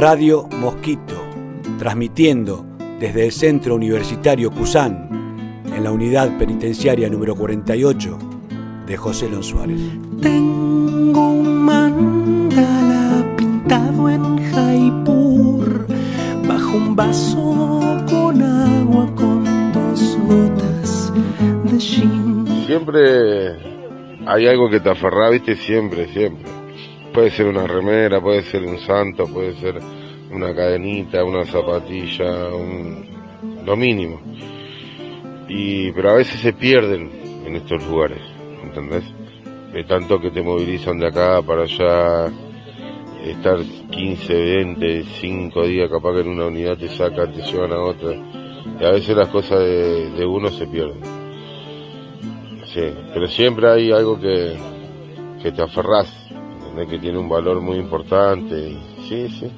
Radio Mosquito, transmitiendo desde el Centro Universitario Cusán, en la unidad penitenciaria número 48 de José Lon Suárez. Tengo un mandala pintado en Jaipur, bajo un vaso con agua con dos gotas de shin. Siempre hay algo que te aferra, viste, siempre, siempre. Puede ser una remera, puede ser un santo, puede ser una cadenita, una zapatilla, un... lo mínimo. Y, pero a veces se pierden en estos lugares, ¿entendés? De tanto que te movilizan de acá para allá, estar 15, 20, 5 días, capaz que en una unidad te sacan, te llevan a otra. Y a veces las cosas de, uno se pierden. Sí, pero siempre hay algo que, que te aferrás, ¿entendés? que tiene un valor muy importante. Sí, sí,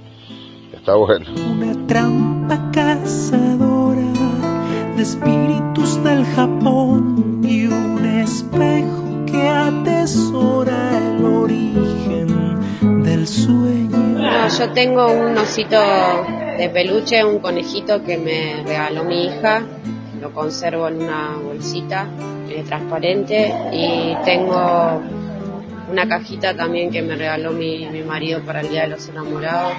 está bueno. Una trampa cazadora de espíritus del Japón y un espejo que atesora el origen del sueño. No, yo tengo un osito de peluche, un conejito que me regaló mi hija. Lo conservo en una bolsita eh, transparente y tengo una cajita también que me regaló mi, mi marido para el Día de los Enamorados.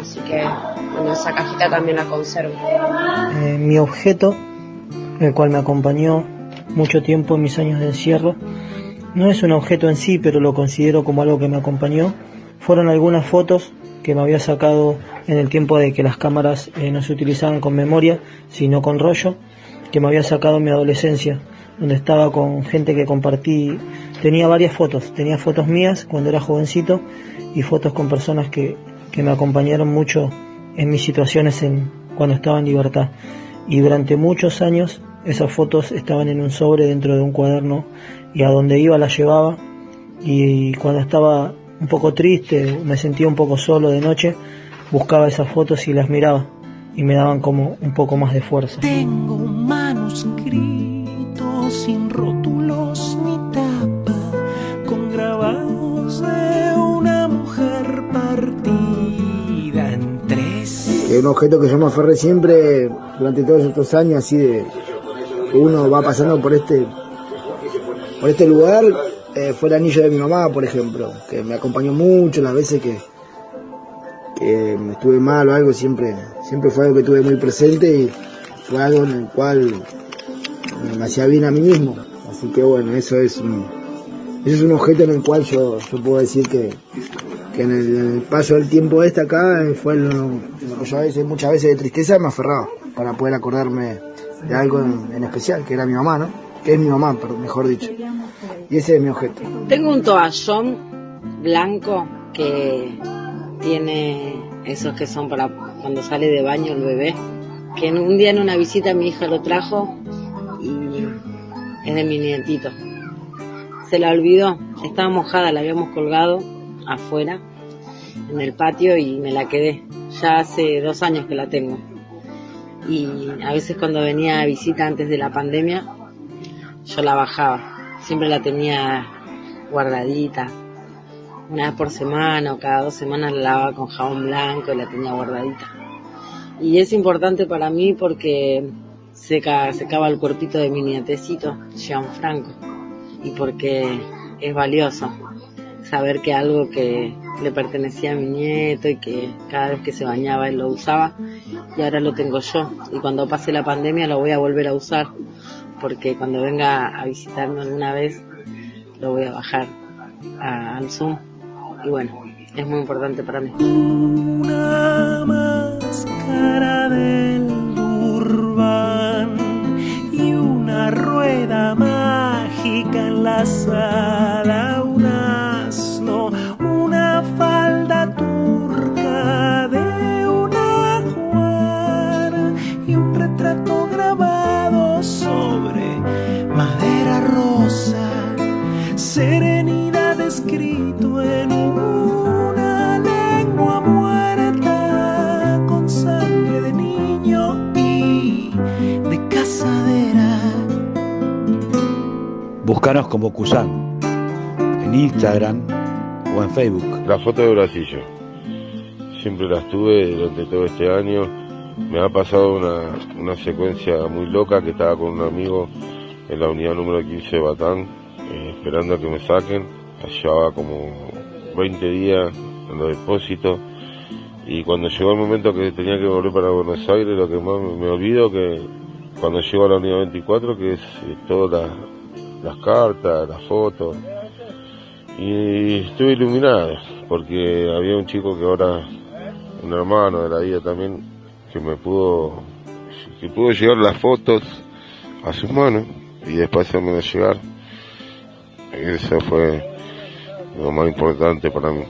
Así que, bueno, esa cajita también la conservo. Eh, mi objeto, el cual me acompañó mucho tiempo en mis años de encierro, no es un objeto en sí, pero lo considero como algo que me acompañó. Fueron algunas fotos que me había sacado en el tiempo de que las cámaras eh, no se utilizaban con memoria, sino con rollo, que me había sacado en mi adolescencia, donde estaba con gente que compartí. Tenía varias fotos, tenía fotos mías cuando era jovencito y fotos con personas que, que me acompañaron mucho en mis situaciones en, cuando estaba en libertad. Y durante muchos años esas fotos estaban en un sobre dentro de un cuaderno y a donde iba las llevaba y cuando estaba un poco triste, me sentía un poco solo de noche, buscaba esas fotos y las miraba y me daban como un poco más de fuerza. Tengo un sin rótulos ni tapa, con grabados de una mujer partida en tres. Es un objeto que yo me aferré siempre durante todos estos años, así de que uno va pasando por este por este lugar. eh, fue el anillo de mi mamá, por ejemplo, que me acompañó mucho las veces que, que estuve mal o algo, siempre, siempre fue algo que tuve muy presente y fue algo en el cual me hacía bien a mí mismo. Así que bueno, eso es un, eso es un objeto en el cual yo, yo puedo decir que, que en, el, en el paso del tiempo este acá eh, fue lo, que yo a veces, muchas veces de tristeza me aferraba para poder acordarme de algo en, en especial, que era mi mamá, ¿no? Que es mi mamá, pero mejor dicho. Y ese es mi objeto. Tengo un toallón blanco que tiene esos que son para cuando sale de baño el bebé. Que en un día en una visita mi hija lo trajo es de mi nietito. Se la olvidó, estaba mojada, la habíamos colgado afuera en el patio y me la quedé. Ya hace dos años que la tengo. Y a veces cuando venía a visita antes de la pandemia, yo la bajaba. Siempre la tenía guardadita. Una vez por semana o cada dos semanas la lavaba con jabón blanco y la tenía guardadita. Y es importante para mí porque seca, secaba el cuerpito de mi nietecito, Gianfranco. Y porque es valioso saber que algo que le pertenecía a mi nieto y que cada vez que se bañaba él lo usaba y ahora lo tengo yo. Y cuando pase la pandemia lo voy a volver a usar porque cuando venga a visitarme alguna vez lo voy a bajar al Zoom y bueno, es muy importante para mí. Una del la sala, Búscanos como Cusán en Instagram o en Facebook. La foto de bracillo. Sí, siempre las tuve durante todo este año. Me ha pasado una, una secuencia muy loca que estaba con un amigo en la unidad número 15 de Batán, eh, esperando a que me saquen. Llevaba como 20 días en los depósitos y cuando llegó el momento que tenía que volver para Buenos Aires, lo que más me, olvido que cuando llego a la unidad 24, que es eh, todas las cartas, las fotos, y estuve iluminado porque había un chico que ahora, un hermano de la vida también, que me pudo, que pudo llevar las fotos a sus manos y después de llegar. Eso fue lo más importante para mí,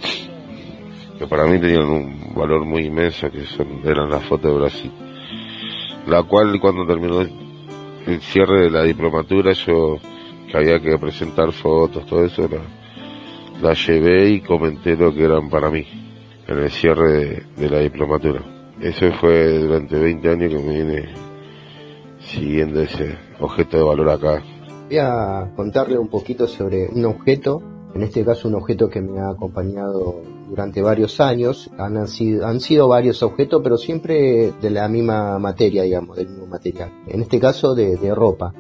que para mí tenían un valor muy inmenso, que son, eran las fotos de Brasil. La cual cuando terminó el cierre de la diplomatura, yo que había que presentar fotos, todo eso, la, llevé y comenté lo que eran para mí en el cierre de, la diplomatura. Eso fue durante 20 años que me viene siguiendo ese objeto de valor acá. Voy a contarle un poquito sobre un objeto, en este caso un objeto que me ha acompañado durante varios años. Han sido, han sido varios objetos, pero siempre de la misma materia, digamos, del mismo material. En este caso de, de ropa.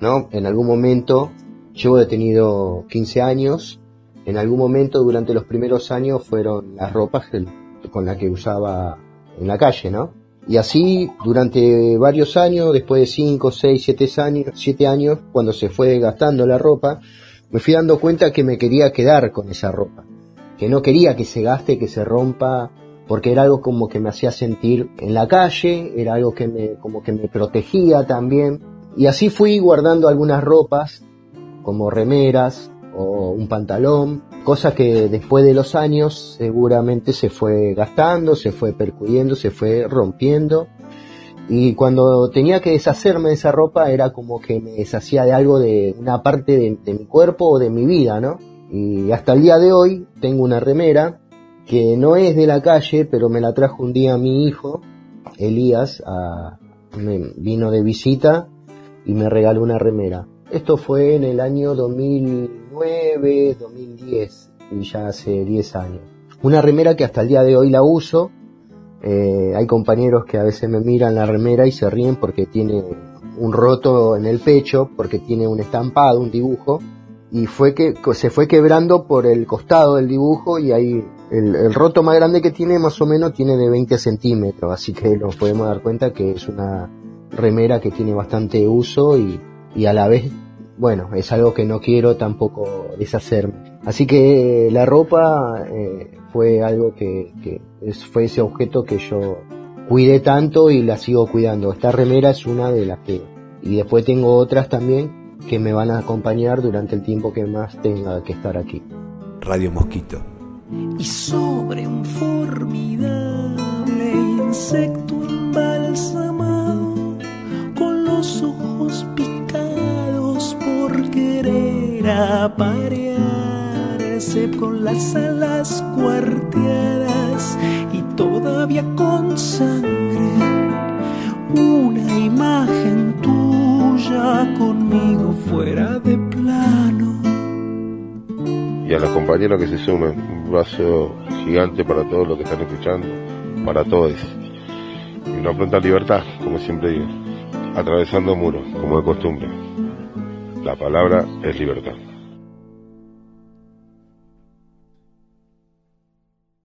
¿No? En algún momento, yo he tenido 15 años, en algún momento durante los primeros años fueron las ropas con las que usaba en la calle, ¿no? Y así durante varios años, después de 5, 6, 7 años, 7 años, cuando se fue desgastando la ropa, me fui dando cuenta que me quería quedar con esa ropa, que no quería que se gaste, que se rompa, porque era algo como que me hacía sentir en la calle, era algo que me, como que me protegía también, y así fui guardando algunas ropas, como remeras o un pantalón, cosa que después de los años seguramente se fue gastando, se fue percuyendo, se fue rompiendo. Y cuando tenía que deshacerme de esa ropa era como que me deshacía de algo de una parte de, mi cuerpo o de mi vida, ¿no? Y hasta el día de hoy tengo una remera que no es de la calle, pero me la trajo un día mi hijo, Elías, me vino de visita y me regaló una remera. Esto fue en el año 2009, 2010 y ya hace 10 años. Una remera que hasta el día de hoy la uso. Eh, hay compañeros que a veces me miran la remera y se ríen porque tiene un roto en el pecho, porque tiene un estampado, un dibujo, y fue que se fue quebrando por el costado del dibujo y ahí el, el, roto más grande que tiene más o menos tiene de 20 centímetros, así que nos podemos dar cuenta que es una remera que tiene bastante uso y, y a la vez, bueno, es algo que no quiero tampoco deshacerme. Así que la ropa eh, fue algo que, que fue ese objeto que yo cuidé tanto y la sigo cuidando. Esta remera es una de las que... Y después tengo otras también que me van a acompañar durante el tiempo que más tenga que estar aquí. Radio Mosquito. Y sobre un formidable insecto los querer aparearse con las alas cuarteadas y todavía con sangre. Una imagen tuya conmigo fuera de plano. Y a los compañeros que se sumen, un vaso gigante para todos los que están escuchando, para todos. Y una pronta libertad, como siempre digo atravesando muros, como de costumbre. La palabra es libertad.